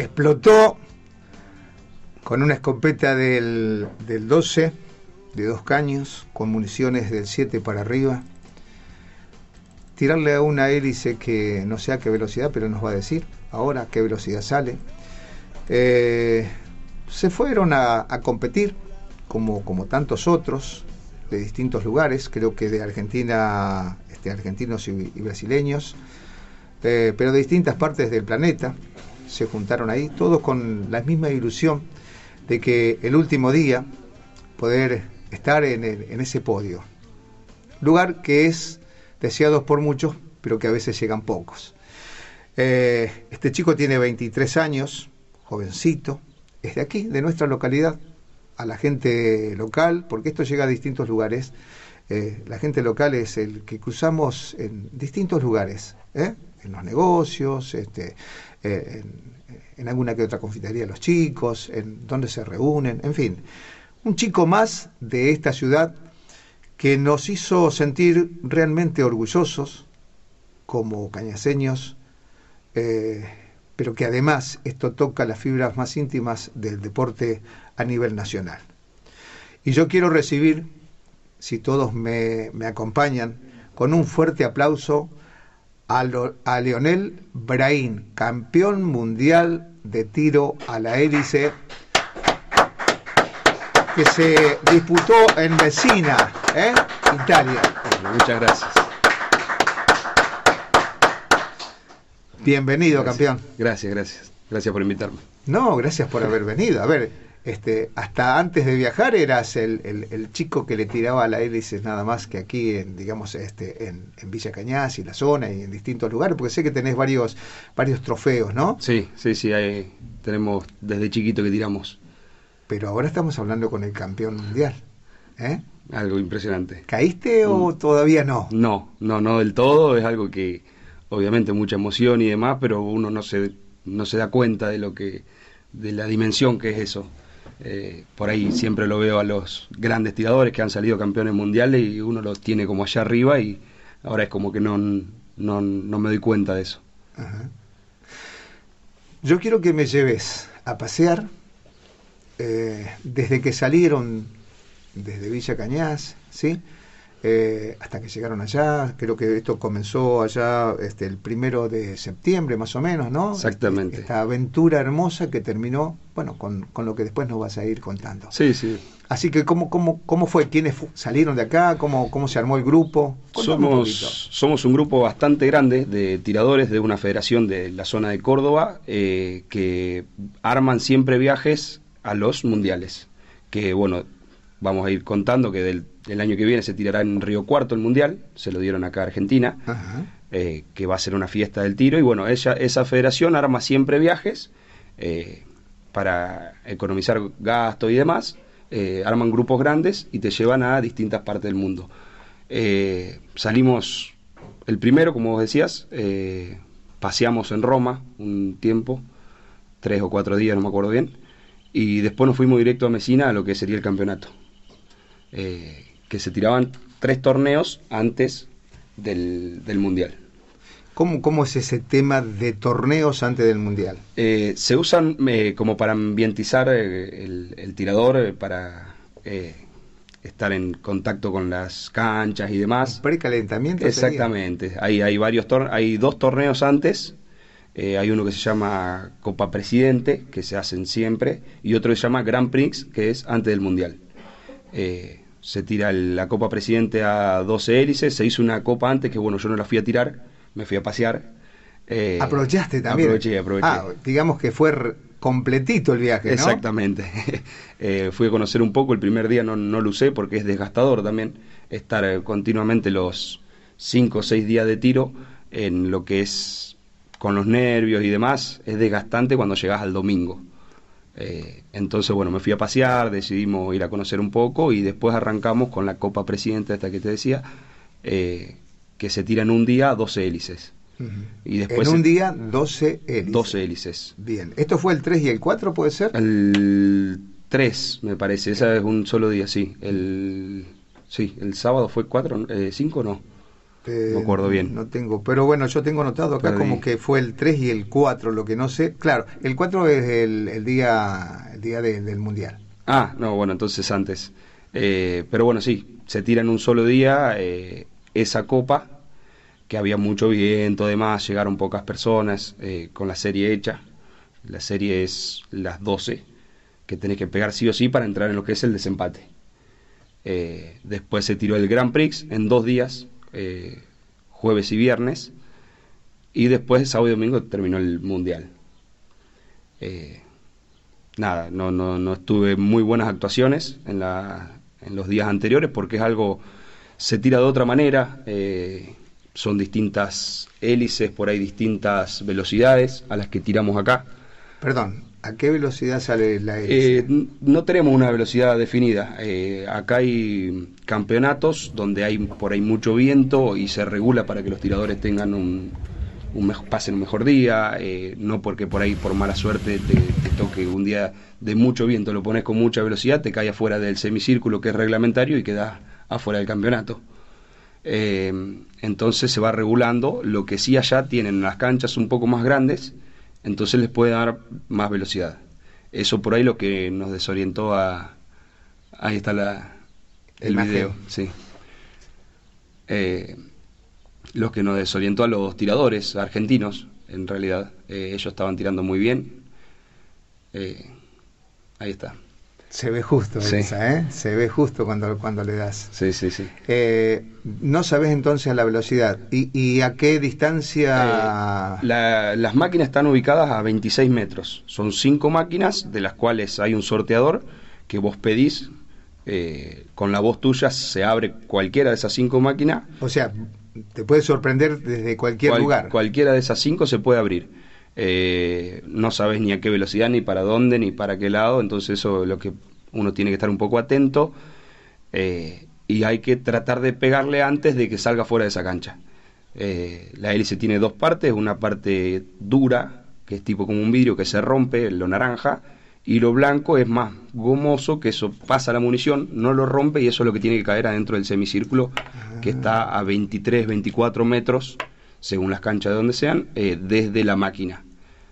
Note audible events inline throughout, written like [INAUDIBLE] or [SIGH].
explotó con una escopeta del, del 12, de dos caños, con municiones del 7 para arriba. Tirarle a una hélice que no sé a qué velocidad, pero nos va a decir ahora qué velocidad sale. Eh, se fueron a, competir, como, como tantos otros, de distintos lugares, creo que de Argentina, este, argentinos y, y brasileños, eh, pero de distintas partes del planeta, se juntaron ahí, todos con la misma ilusión de que el último día poder estar en, ese podio. Lugar que es deseado por muchos, pero que a veces llegan pocos. Eh, este chico tiene 23 años, jovencito, es de aquí, de nuestra localidad, a la gente local, porque esto llega a distintos lugares. eh, la gente local es el que cruzamos en distintos lugares, ¿eh? en los negocios, este, eh, en, alguna que otra confitería los chicos, en donde se reúnen, en fin. Un chico más de esta ciudad que nos hizo sentir realmente orgullosos como cañaseños, eh, pero que además esto toca las fibras más íntimas del deporte a nivel nacional. Y yo quiero recibir, si todos me, me acompañan, con un fuerte aplauso a, Lo- a Leonel Brain, campeón mundial de tiro a la hélice, que se disputó en Messina, ¿eh? Italia. Bueno, muchas gracias. Bienvenido, Gracias. campeón. Gracias, gracias. Gracias por invitarme. No, gracias por haber venido. A ver, este, hasta antes de viajar eras el, el- el chico que le tiraba a la hélice nada más que aquí, en, digamos, este, en, en Villa Cañas y la zona y en distintos lugares, porque sé que tenés varios, varios trofeos, ¿no? Sí, sí, sí, ahí tenemos desde chiquito que tiramos Pero ahora estamos hablando con el campeón mundial. ¿eh? algo impresionante. ¿Caíste o todavía no? No, no, no del todo, es algo que obviamente mucha emoción y demás, pero uno no se, no se da cuenta de lo que, de la dimensión que es eso. Eh, por ahí siempre lo veo a los grandes tiradores que han salido campeones mundiales y uno los tiene como allá arriba y ahora es como que no, no, no me doy cuenta de eso. Yo quiero que me lleves a pasear eh, desde que salieron desde Villa Cañas, ¿sí? Eh, hasta que llegaron allá. Creo que esto comenzó allá este, el primero de septiembre, más o menos, ¿no? Exactamente. Esta aventura hermosa que terminó, bueno, con, con lo que después nos vas a ir contando. Sí, sí. Así que, ¿cómo, cómo, cómo fue? ¿Quiénes fu- salieron de acá? ¿Cómo, ¿Cómo se armó el grupo? Contame un. Somos, somos un grupo bastante grande de tiradores de una federación de la zona de Córdoba eh, que arman siempre viajes a los mundiales. Que bueno, vamos a ir contando que del, el año que viene se tirará en Río Cuarto el mundial, se lo dieron acá a Argentina, Ajá. eh, que va a ser una fiesta del tiro. Y bueno, ella, esa federación arma siempre viajes eh, para economizar gasto y demás. eh, arman grupos grandes y te llevan a distintas partes del mundo. Salimos el primero, como vos decías, paseamos en Roma un tiempo, tres o cuatro días, no me acuerdo bien, y después nos fuimos directo a Messina a lo que sería el campeonato. Eh, que se tiraban tres torneos antes del, del Mundial. ¿Cómo, ¿Cómo es ese tema de torneos antes del Mundial? Eh, se usan eh, como para ambientizar eh, el, el tirador, para eh, estar en contacto con las canchas y demás. Precalentamiento. sería? Exactamente. Hay, hay varios tor- hay dos torneos antes. Eh, hay uno que se llama Copa Presidente, que se hacen siempre, y otro que se llama Grand Prix, que es antes del Mundial. Eh, se tira el- la Copa Presidente a 12 hélices, se hizo una copa antes que bueno, yo no la fui a tirar, me fui a pasear. Eh, Aprovechaste también. Aproveché, aproveché. Ah, digamos que fue completito el viaje, ¿no? Exactamente. [LAUGHS] Eh, fui a conocer un poco, el primer día no, no lo usé porque es desgastador también estar eh, continuamente los 5 o 6 días de tiro en lo que es con los nervios y demás, es desgastante cuando llegas al domingo. Eh, entonces, bueno, me fui a pasear, decidimos ir a conocer un poco y después arrancamos con la Copa Presidente, esta que te decía, eh, que se tira en un día 12 hélices. Y después en un día, 12 hélices. 12 hélices. Bien. ¿Esto fue el 3 y el 4, puede ser? El 3, me parece, esa es un solo día, sí. El, sí, el sábado fue 4, 5 no. Me acuerdo bien. No tengo, pero bueno, yo tengo notado acá como que fue el 3 y el 4, lo que no sé. Claro, el 4 es el, día, el día del Mundial. Ah, no, bueno, entonces antes. Eh, pero bueno, sí, se tira en un solo día eh, esa copa, que había mucho viento, además, llegaron pocas personas eh, con la serie hecha. La serie es las 12, que tenés que pegar sí o sí para entrar en lo que es el desempate. después se tiró el Grand Prix en dos días, jueves y viernes, y después sábado y domingo terminó el Mundial. nada, no, no, no estuve muy buenas actuaciones en, la, en los días anteriores porque es algo, se tira de otra manera, eh, son distintas hélices, por ahí distintas velocidades a las que tiramos acá. Perdón, ¿a qué velocidad sale la hélice? Eh, no tenemos una velocidad definida. Eh, acá hay campeonatos donde hay por ahí mucho viento y se regula para que los tiradores tengan un, un pasen un mejor día, no porque por ahí por mala suerte te, te, toque un día de mucho viento, lo pones con mucha velocidad, te cae afuera del semicírculo que es reglamentario y quedas afuera del campeonato. Eh, entonces se va regulando, lo que sí allá tienen las canchas un poco más grandes, entonces les puede dar más velocidad. Eso por ahí lo que nos desorientó a... Ahí está la, el video, sí. Eh, lo que nos desorientó a los tiradores argentinos, en realidad. Eh, ellos estaban tirando muy bien. Eh, Ahí está. Se ve justo esa, ¿eh? Se ve justo cuando, cuando le das. Sí, sí, sí. Eh, no sabes entonces la velocidad. ¿Y, a qué distancia...? Eh, las máquinas están ubicadas a 26 metros. Son cinco máquinas, de las cuales hay un sorteador que vos pedís. Eh, con la voz tuya se abre cualquiera de esas cinco máquinas. O sea, te puede sorprender desde cualquier lugar. Cualquiera de esas cinco se puede abrir. Eh, no sabes ni a qué velocidad, ni para dónde, ni para qué lado, entonces eso es lo que uno tiene que estar un poco atento eh, y hay que tratar de pegarle antes de que salga fuera de esa cancha. Eh, la hélice tiene dos partes, una parte dura, que es tipo como un vidrio que se rompe, lo naranja, y lo blanco es más gomoso, que eso pasa la munición, no lo rompe y eso es lo que tiene que caer adentro del semicírculo, que está a 23, 24 metros, según las canchas de donde sean, desde la máquina.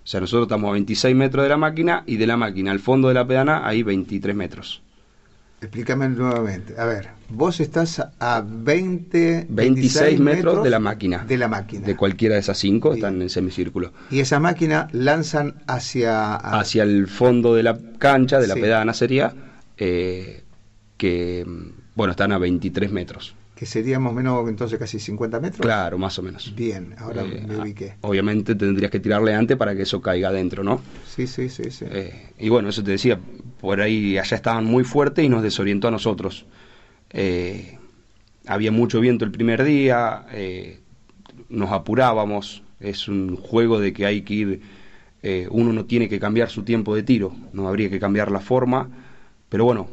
O sea, nosotros estamos a 26 metros de la máquina y de la máquina al fondo de la pedana hay 23 metros. Explícame nuevamente. A ver, vos estás a 20, 26, metros, de la máquina. De la máquina. De cualquiera de esas cinco están en semicírculo. Y esa máquina lanzan hacia... Hacia el fondo de la cancha, de la pedana sería, eh, que, bueno, están a 23 metros que sería más o menos entonces casi 50 metros. Claro, más o menos. Bien, ahora eh, me ubiqué. Obviamente tendrías que tirarle antes para que eso caiga adentro, ¿no? Sí, sí, sí. sí. Eh, y bueno, eso te decía, por ahí allá estaban muy fuertes y nos desorientó a nosotros. Eh, había mucho viento el primer día, nos apurábamos, es un juego de que hay que ir, uno no tiene que cambiar su tiempo de tiro, no habría que cambiar la forma, pero bueno,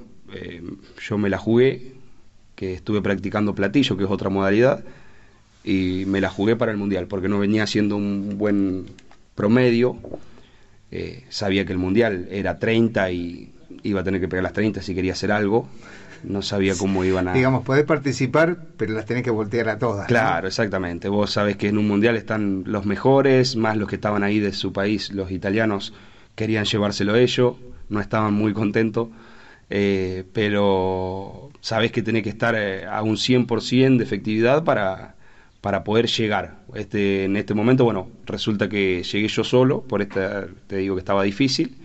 yo me la jugué que estuve practicando platillo, que es otra modalidad, y me la jugué para el Mundial, porque no venía haciendo un buen promedio. Eh, sabía que el Mundial era 30 y iba a tener que pegar las 30 si quería hacer algo. No sabía cómo iban a... Digamos, podés participar, pero las tenés que voltear a todas. Claro, exactamente. Vos sabés que en un Mundial están los mejores, más los que estaban ahí de su país, los italianos querían llevárselo ellos, no estaban muy contentos. Eh, pero sabes que tenés que estar eh, a un 100% de efectividad para, para poder llegar. Este, en este momento, bueno, resulta que llegué yo solo, por esta, te digo que estaba difícil,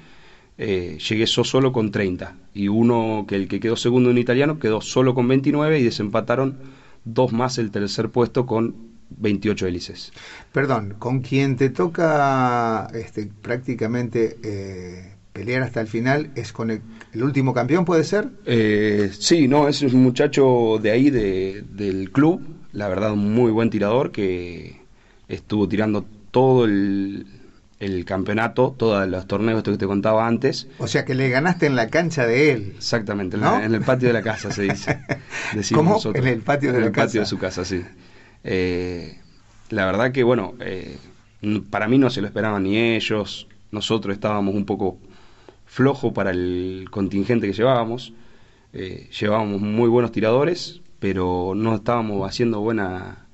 eh, llegué yo solo con 30 y uno que el que quedó segundo en italiano quedó solo con 29 y desempataron dos más el tercer puesto con 28 hélices. Perdón, con quien te toca este, prácticamente pelear hasta el final es con el, último campeón, ¿puede ser? Eh, sí, no, es un muchacho de ahí, de, del club, la verdad, un muy buen tirador que estuvo tirando todo el, campeonato, todos los torneos que te contaba antes. O sea que le ganaste en la cancha de él. Exactamente, en, el patio de la casa se dice. [LAUGHS] ¿Cómo? En el patio de en la el patio de su casa, sí. Eh, la verdad que, bueno, eh, para mí no se lo esperaban ni ellos, nosotros estábamos un poco flojo para el contingente que llevábamos. Eh, llevábamos muy buenos tiradores, pero no estábamos haciendo buena,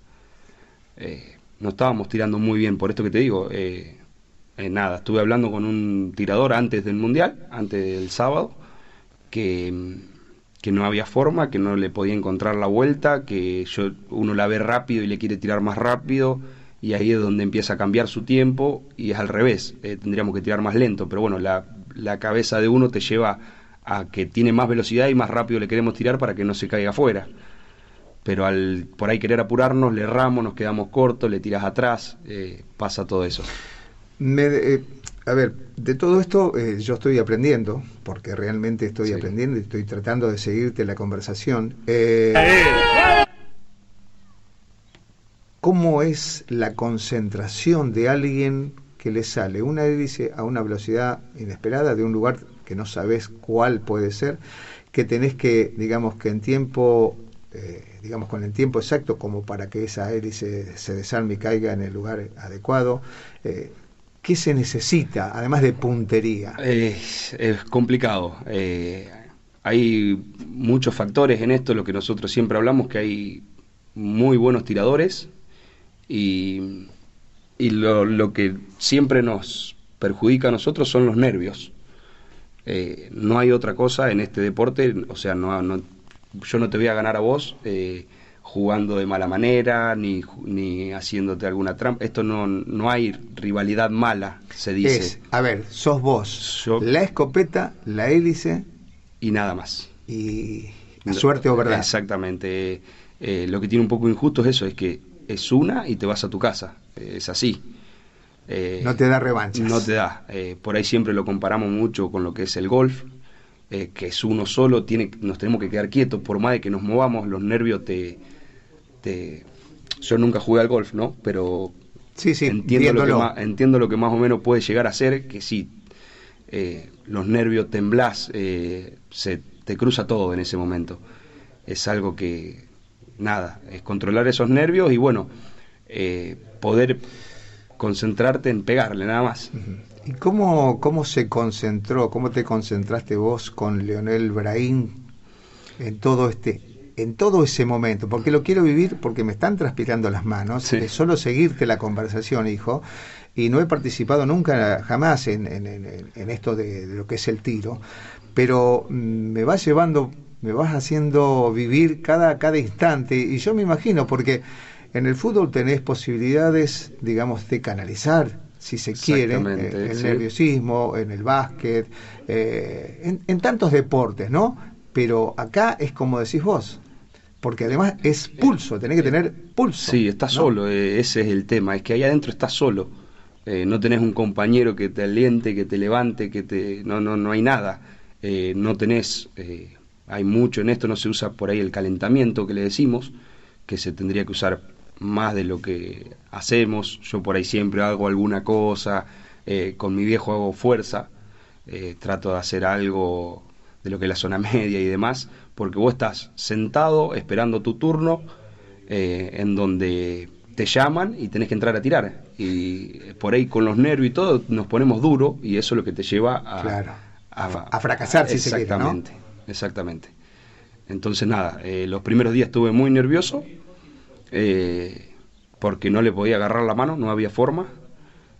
eh, no estábamos tirando muy bien, por esto que te digo. Eh, nada, estuve hablando con un tirador antes del Mundial, antes del sábado, que, que no había forma, que no le podía encontrar la vuelta, que yo, uno la ve rápido y le quiere tirar más rápido, y ahí es donde empieza a cambiar su tiempo, y es al revés, tendríamos que tirar más lento, pero bueno, la, la cabeza de uno te lleva a que tiene más velocidad y más rápido le queremos tirar para que no se caiga afuera. Pero al por ahí querer apurarnos, le erramos, nos quedamos cortos, le tiras atrás, eh, pasa todo eso. Eh, a ver, de todo esto eh, yo estoy aprendiendo, porque realmente estoy aprendiendo y estoy tratando de seguirte la conversación. ¿Cómo es la concentración de alguien que le sale una hélice a una velocidad inesperada de un lugar que no sabes cuál puede ser, que tenés que, digamos, que en tiempo, eh, digamos, con el tiempo exacto como para que esa hélice se desarme y caiga en el lugar adecuado. Eh, ¿Qué se necesita, además de puntería? es complicado. Eh, hay muchos factores en esto, lo que nosotros siempre hablamos, que hay muy buenos tiradores y, y lo, lo que siempre nos perjudica a nosotros son los nervios. Eh, no hay otra cosa en este deporte, o sea, no, no yo no te voy a ganar a vos eh, jugando de mala manera, ni, ni haciéndote alguna trampa. Esto no, no hay rivalidad mala, se dice. a ver, sos vos, la escopeta, la hélice. Y nada más. Y la suerte o verdad. Exactamente. Eh, lo que tiene un poco injusto es eso, es que es una y te vas a tu casa. Es así. Eh, no te da revanchas. No te da. Eh, por ahí siempre lo comparamos mucho con lo que es el golf, eh, que es uno solo, tiene, nos tenemos que quedar quietos, por más de que nos movamos, los nervios te... te... Yo nunca jugué al golf, ¿no? Pero sí, sí, entiendo, lo que más, entiendo lo que más o menos puede llegar a ser, que sí, los nervios temblás, se te cruza todo en ese momento. Es algo que, nada, es controlar esos nervios y bueno, poder concentrarte en pegarle, nada más. ¿Y cómo, cómo se concentró, cómo te concentraste vos con Leonel Brahim en todo este en todo ese momento, porque lo quiero vivir porque me están transpirando las manos, de solo seguirte la conversación, hijo, y no he participado nunca, jamás en, en, esto de, lo que es el tiro, pero mm, me vas llevando, me vas haciendo vivir cada, cada instante, y yo me imagino, porque en el fútbol tenés posibilidades, digamos, de canalizar, si se quiere, eh, el nerviosismo, en el básquet, eh, en, tantos deportes, ¿no? Pero acá es como decís vos, porque además es pulso, tenés que tener pulso. Sí, estás solo, eh, ese es el tema, es que ahí adentro estás solo. no tenés un compañero que te aliente, que te levante, que te no no no hay nada. no tenés hay mucho en esto, no se usa por ahí el calentamiento que le decimos, que se tendría que usar más de lo que hacemos. Yo por ahí siempre hago alguna cosa, eh, con mi viejo hago fuerza, eh, trato de hacer algo de lo que es la zona [LAUGHS] media y demás, porque vos estás sentado esperando tu turno, eh, en donde te llaman y tenés que entrar a tirar. Y por ahí con los nervios y todo nos ponemos duro y eso es lo que te lleva a, a, fracasar, si exactamente, Exactamente. Entonces nada, los primeros días estuve muy nervioso, eh, porque no le podía agarrar la mano, no había forma.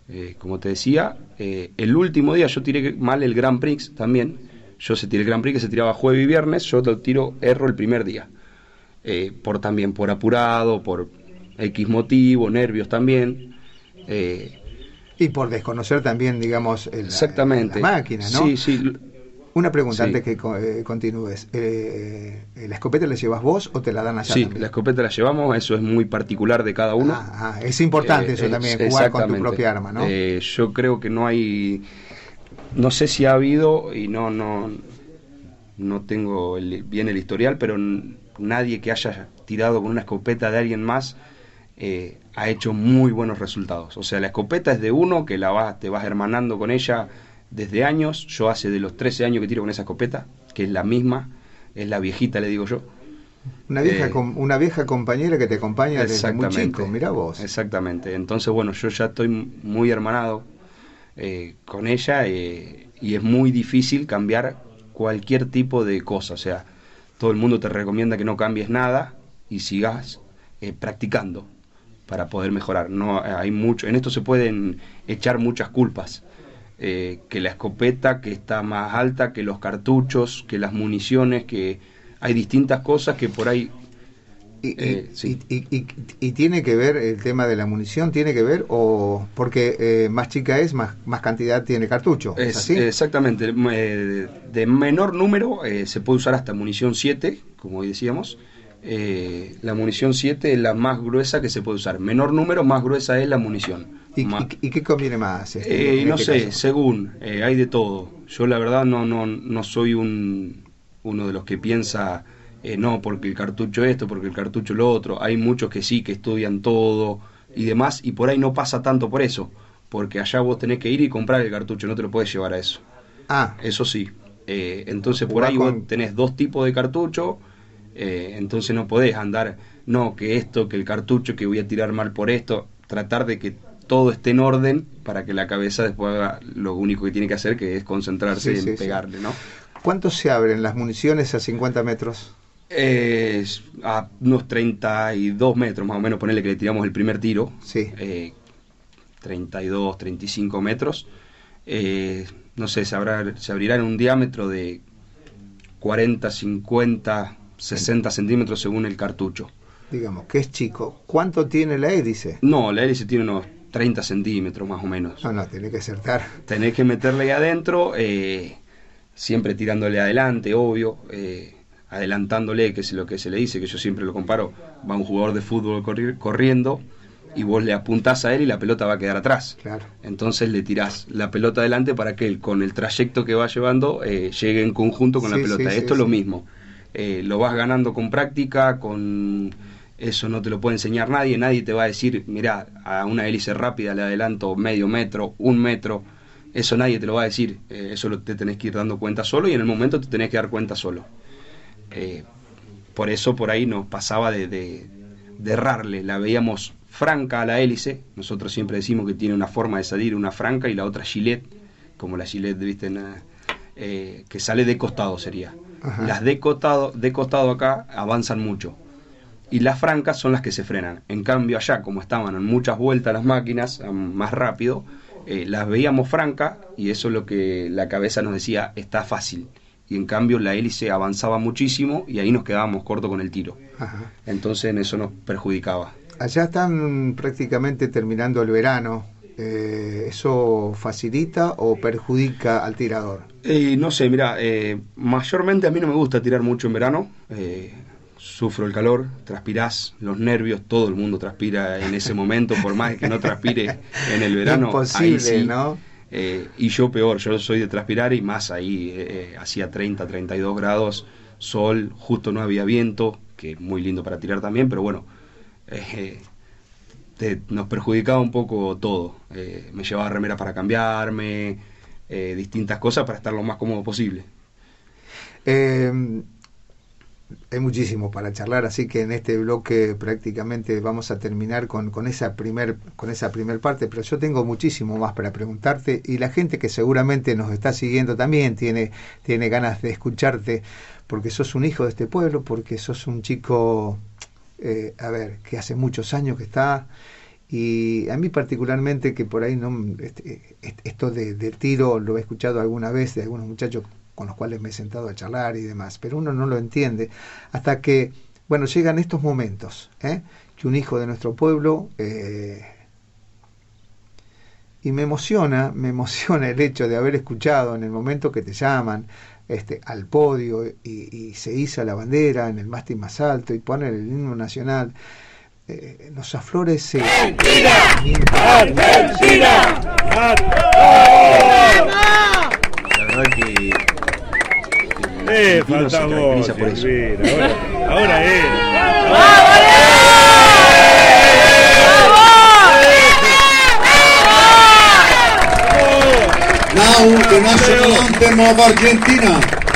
Eh, como te decía, eh, el último día yo tiré mal el Grand Prix también. Yo se tiré el Grand Prix que se tiraba jueves y viernes, yo lo tiro erro el primer día. por también por apurado, por X motivo, nervios también. y por desconocer también, digamos, Exactamente. la máquina, ¿no? Sí, sí. Una pregunta antes que eh, continúes. Eh, ¿La escopeta la llevas vos o te la dan allá? Sí, la escopeta la llevamos, eso es muy particular de cada uno. Ah, ah, es importante eso eh, también, jugar con tu propia arma, ¿no? yo creo que no hay. No sé si ha habido, y no, no, no tengo bien el historial, pero nadie que haya tirado con una escopeta de alguien más ha hecho muy buenos resultados. O sea, la escopeta es de uno que la vas, te vas hermanando con ella desde años. Yo hace de los 13 años que tiro con esa escopeta, que es la misma, es la viejita, le digo yo. Una vieja, eh, una vieja compañera que te acompaña desde muy chico, mira vos. Exactamente. Entonces, bueno, yo ya estoy muy hermanado eh, con ella eh, y es muy difícil cambiar cualquier tipo de cosa. O sea, todo el mundo te recomienda que no cambies nada y sigas practicando. para poder mejorar. No hay mucho, en esto se pueden echar muchas culpas. Eh, que la escopeta que está más alta, que los cartuchos, que las municiones, que hay distintas cosas que por ahí eh, y, tiene que ver el tema de la munición, tiene que ver, o porque eh, más chica es, más, más cantidad tiene cartucho. ¿es así? Exactamente, eh, de menor número se puede usar hasta munición 7, como hoy decíamos. la munición 7 es la más gruesa que se puede usar. Menor número, más gruesa es la munición. ¿Y, qué conviene más? Este, no este sé, según, hay de todo. Yo la verdad no, no, no soy un, uno de los que piensa eh, no, porque el cartucho esto, porque el cartucho lo otro. Hay muchos que sí, que estudian todo y demás, y por ahí no pasa tanto por eso, porque allá vos tenés que ir y comprar el cartucho, no te lo puedes llevar a eso. Ah. Eso sí. Eh, entonces por ahí vos tenés dos tipos de cartucho, eh, entonces no podés andar, no, que esto, que el cartucho, que voy a tirar mal por esto, tratar de que todo esté en orden para que la cabeza después haga lo único que tiene que hacer, que es concentrarse en pegarle, ¿no? ¿Cuánto se abren las municiones a 50 metros? a unos 32 metros más o menos, ponerle que le tiramos el primer tiro. Sí. 32, eh, 35 metros. Eh, no sé, se, se abrirá en un diámetro de 40, 50, 60 centímetros según el cartucho. Digamos, que es chico. ¿Cuánto tiene la hélice? No, la hélice tiene unos 30 centímetros más o menos. No, no, tiene que acertar. Tenés que meterle ahí adentro, eh, siempre tirándole adelante, obvio. Eh, adelantándole, que es lo que se le dice, que yo siempre lo comparo, va un jugador de fútbol corriendo y vos le apuntás a él y la pelota va a quedar atrás. Claro. Entonces le tirás la pelota adelante para que él, con el trayecto que va llevando, eh, llegue en conjunto con la pelota. Esto es lo mismo. Lo vas ganando con práctica, con eso no te lo puede enseñar nadie, nadie te va a decir, mira, a una hélice rápida le adelanto medio metro, un metro, eso nadie te lo va a decir, eh, eso lo, te tenés que ir dando cuenta solo y en el momento te tenés que dar cuenta solo. Eh, por eso por ahí nos pasaba de, de, errarle, la veíamos franca a la hélice, nosotros siempre decimos que tiene una forma de salir, una franca y la otra gilet, como la gilet, viste, eh, que sale de costado sería. Las de costado, de costado acá avanzan mucho y las francas son las que se frenan. En cambio allá, como estaban en muchas vueltas las máquinas, más rápido, eh, las veíamos franca y eso es lo que la cabeza nos decía, está fácil y en cambio la hélice avanzaba muchísimo y ahí nos quedábamos corto con el tiro. Entonces en eso nos perjudicaba. Allá están prácticamente terminando el verano. Eh, ¿Eso facilita o perjudica al tirador? Eh, no sé, mira, eh, mayormente a mí no me gusta tirar mucho en verano. Sufro el calor, transpirás, los nervios, todo el mundo transpira en ese momento, por más que no transpire en el verano. Imposible, ¿no? Eh, y yo peor, yo soy de transpirar y más ahí, eh, eh, hacía 30, 32 grados, sol, justo no había viento, que es muy lindo para tirar también, pero bueno, nos perjudicaba un poco todo. me llevaba remera para cambiarme, distintas cosas para estar lo más cómodo posible hay muchísimo para charlar, así que en este bloque prácticamente vamos a terminar con, con esa primer con esa primer parte, pero yo tengo muchísimo más para preguntarte y la gente que seguramente nos está siguiendo también tiene tiene ganas de escucharte porque sos un hijo de este pueblo, porque sos un chico eh, a ver, que hace muchos años que está y a mí particularmente que por ahí no este, esto de, tiro lo he escuchado alguna vez de algunos muchachos con los cuales me he sentado a charlar y demás, pero uno no lo entiende hasta que, bueno, llegan estos momentos, ¿eh? que un hijo de nuestro pueblo, eh, y me emociona, me emociona el hecho de haber escuchado en el momento que te llaman, este, al podio y, se iza la bandera en el mástil más alto y ponen el himno nacional, eh, nos aflora ese... ¡Argentina! ¡Argentina! La verdad que eh, falta vos, por eso. Ahora, ahora es. Now the national anthem of Argentina. Para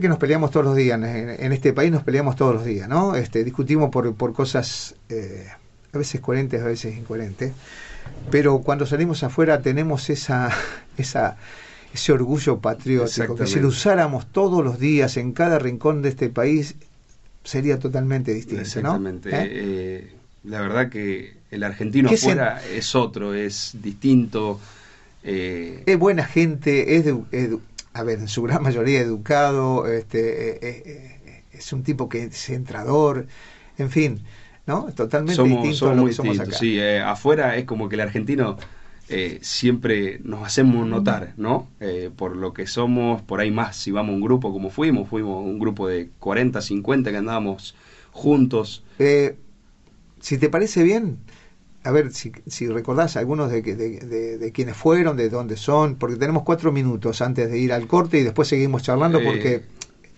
Que nos peleamos todos los días, en, este país nos peleamos todos los días, ¿no? Este, discutimos por, por cosas eh, a veces coherentes, a veces incoherentes, pero cuando salimos afuera tenemos esa, [LAUGHS] esa, ese orgullo patriótico, que si lo usáramos todos los días en cada rincón de este país, sería totalmente distinto. Exactamente. ¿Eh? Eh, la verdad que el argentino afuera es otro, es distinto. Eh, es buena gente, es, a ver, en su gran mayoría educado, este, es un tipo que es centrador, en fin, ¿no? Totalmente distinto a lo que somos acá. Sí, afuera es como que el argentino siempre nos hacemos notar, ¿no? por lo que somos, por ahí más, si vamos a un grupo como fuimos, fuimos un grupo de 40, 50 que andábamos juntos. Eh, si te parece bien, a ver si, si recordás algunos de, de, de, quienes fueron, de dónde son, porque tenemos cuatro minutos antes de ir al corte y después seguimos charlando eh. porque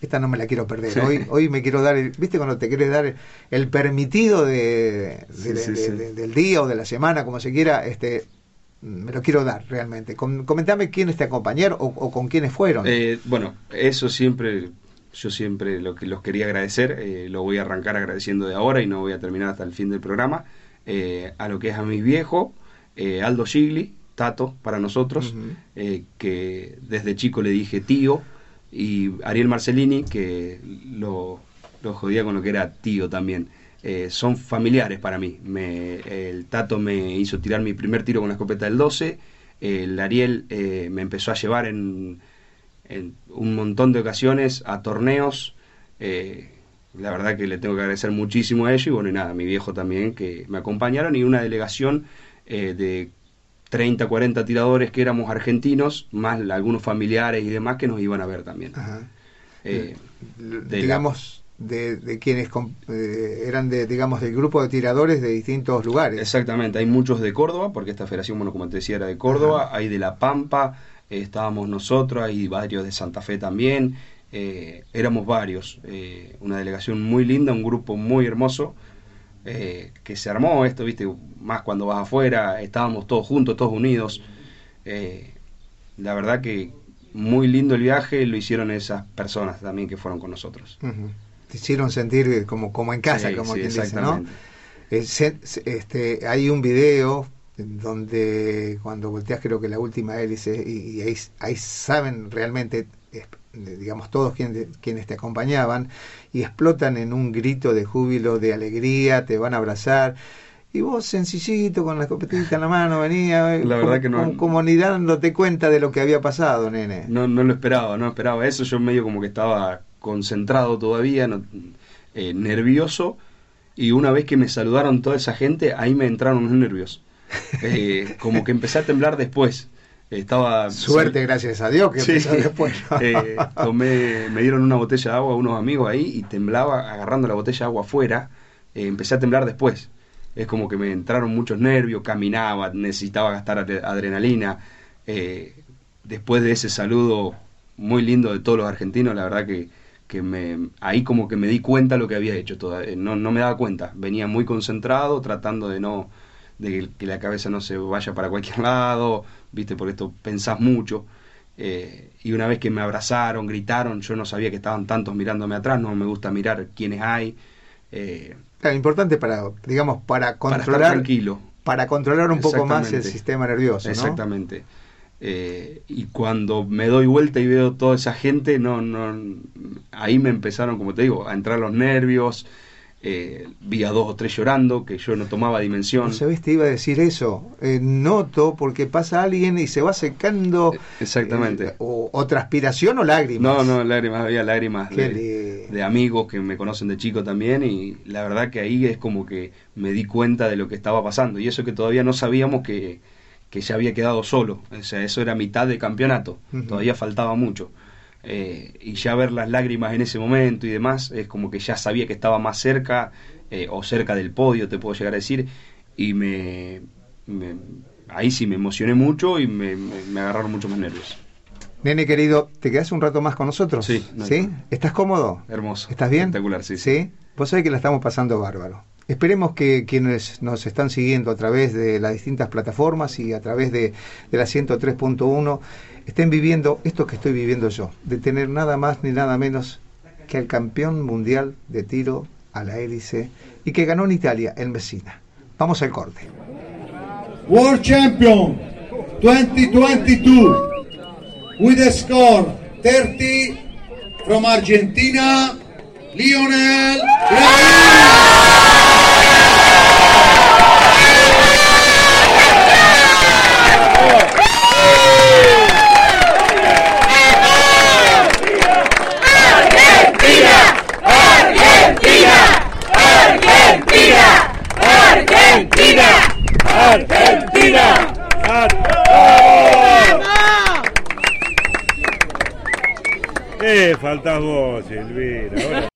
esta no me la quiero perder. Hoy, hoy me quiero dar, viste cuando te quieres dar el permitido de, del día o de la semana, como se quiera, este me lo quiero dar realmente. comentame quiénes te acompañaron o, con quiénes fueron. Eh, bueno, eso siempre yo siempre lo que los quería agradecer, eh, lo voy a arrancar agradeciendo de ahora y no voy a terminar hasta el fin del programa, eh, a lo que es a mi viejo, eh, Aldo Gigli, Tato para nosotros, que desde chico le dije tío, y Ariel Marcelini, que lo, lo jodía con lo que era tío también. son familiares para mí. Me, el Tato me hizo tirar mi primer tiro con la escopeta del 12, el Ariel me empezó a llevar en en un montón de ocasiones a torneos. Eh, la verdad que le tengo que agradecer muchísimo a ellos y bueno, y nada, mi viejo también que me acompañaron y una delegación eh, de 30, 40 tiradores que éramos argentinos, más algunos familiares y demás que nos iban a ver también. Eh, digamos, de, quienes eran de, digamos, del grupo de tiradores de distintos lugares. Exactamente, hay muchos de Córdoba, porque esta federación, bueno, como te decía, era de Córdoba, hay de La Pampa, estábamos nosotros, hay varios de Santa Fe también, eh, éramos varios, eh, una delegación muy linda, un grupo muy hermoso, eh, que se armó esto, viste, más cuando vas afuera, estábamos todos juntos, todos unidos. la verdad que muy lindo el viaje, lo hicieron esas personas también que fueron con nosotros. Te hicieron sentir como, como en casa, como quien dice, ¿no? este, hay un video donde cuando volteas creo que la última hélice y, ahí, ahí, saben realmente digamos todos quienes, quienes te acompañaban y explotan en un grito de júbilo de alegría te van a abrazar y vos sencillito con la escopetita en la mano venía la verdad que no. como, ni dándote cuenta de lo que había pasado nene. No no lo esperaba no esperaba eso yo medio como que estaba concentrado todavía eh, nervioso y una vez que me saludaron toda esa gente ahí me entraron unos nervios. [LAUGHS] Eh, como que empecé a temblar después. Estaba suerte, gracias a Dios, que después. [LAUGHS] Eh, tomé, me dieron una botella de agua a unos amigos ahí y temblaba agarrando la botella de agua afuera. Eh, empecé a temblar después. Es como que me entraron muchos nervios, caminaba, necesitaba gastar adrenalina. después de ese saludo muy lindo de todos los argentinos, la verdad que, que me, ahí como que me di cuenta lo que había hecho. no, no me daba cuenta. Venía muy concentrado, tratando de no, de que la cabeza no se vaya para cualquier lado, viste, por esto pensás mucho. Eh, y una vez que me abrazaron, gritaron, yo no sabía que estaban tantos mirándome atrás, no me gusta mirar quiénes hay. Eh, importante para, digamos, para controlar, para tranquilo. Para controlar un poco más el sistema nervioso. Exactamente. Eh, y cuando me doy vuelta y veo toda esa gente, no, no, ahí me empezaron, como te digo, a entrar los nervios, eh, vi a dos o tres llorando, que yo no tomaba dimensión. ¿Sabes? Te iba a decir eso. Eh, noto porque pasa alguien y se va secando. Eh, exactamente. o, transpiración o lágrimas. No, no, lágrimas, había lágrimas de, amigos que me conocen de chico también y la verdad que ahí es como que me di cuenta de lo que estaba pasando y eso que todavía no sabíamos que, que ya había quedado solo. O sea, eso era mitad de campeonato, todavía faltaba mucho. Eh, y ya ver las lágrimas en ese momento y demás, es como que ya sabía que estaba más cerca eh, o cerca del podio, te puedo llegar a decir, y me, ahí sí me emocioné mucho y me, agarraron mucho más nervios. Nene querido, ¿te quedas un rato más con nosotros? Sí. ¿Sí? ¿Estás cómodo? Hermoso. ¿Estás bien? Espectacular, sí. ¿Sí? Vos sabés que la estamos pasando bárbaro. Esperemos que quienes nos están siguiendo a través de las distintas plataformas y a través de, de la 103.1 estén viviendo esto que estoy viviendo yo, de tener nada más ni nada menos que al campeón mundial de tiro a la hélice y que ganó en Italia, en Messina. Vamos al corte. World Champion 2022 with a score 30 from Argentina, Lionel Argentina. Faltas vos, Silvina.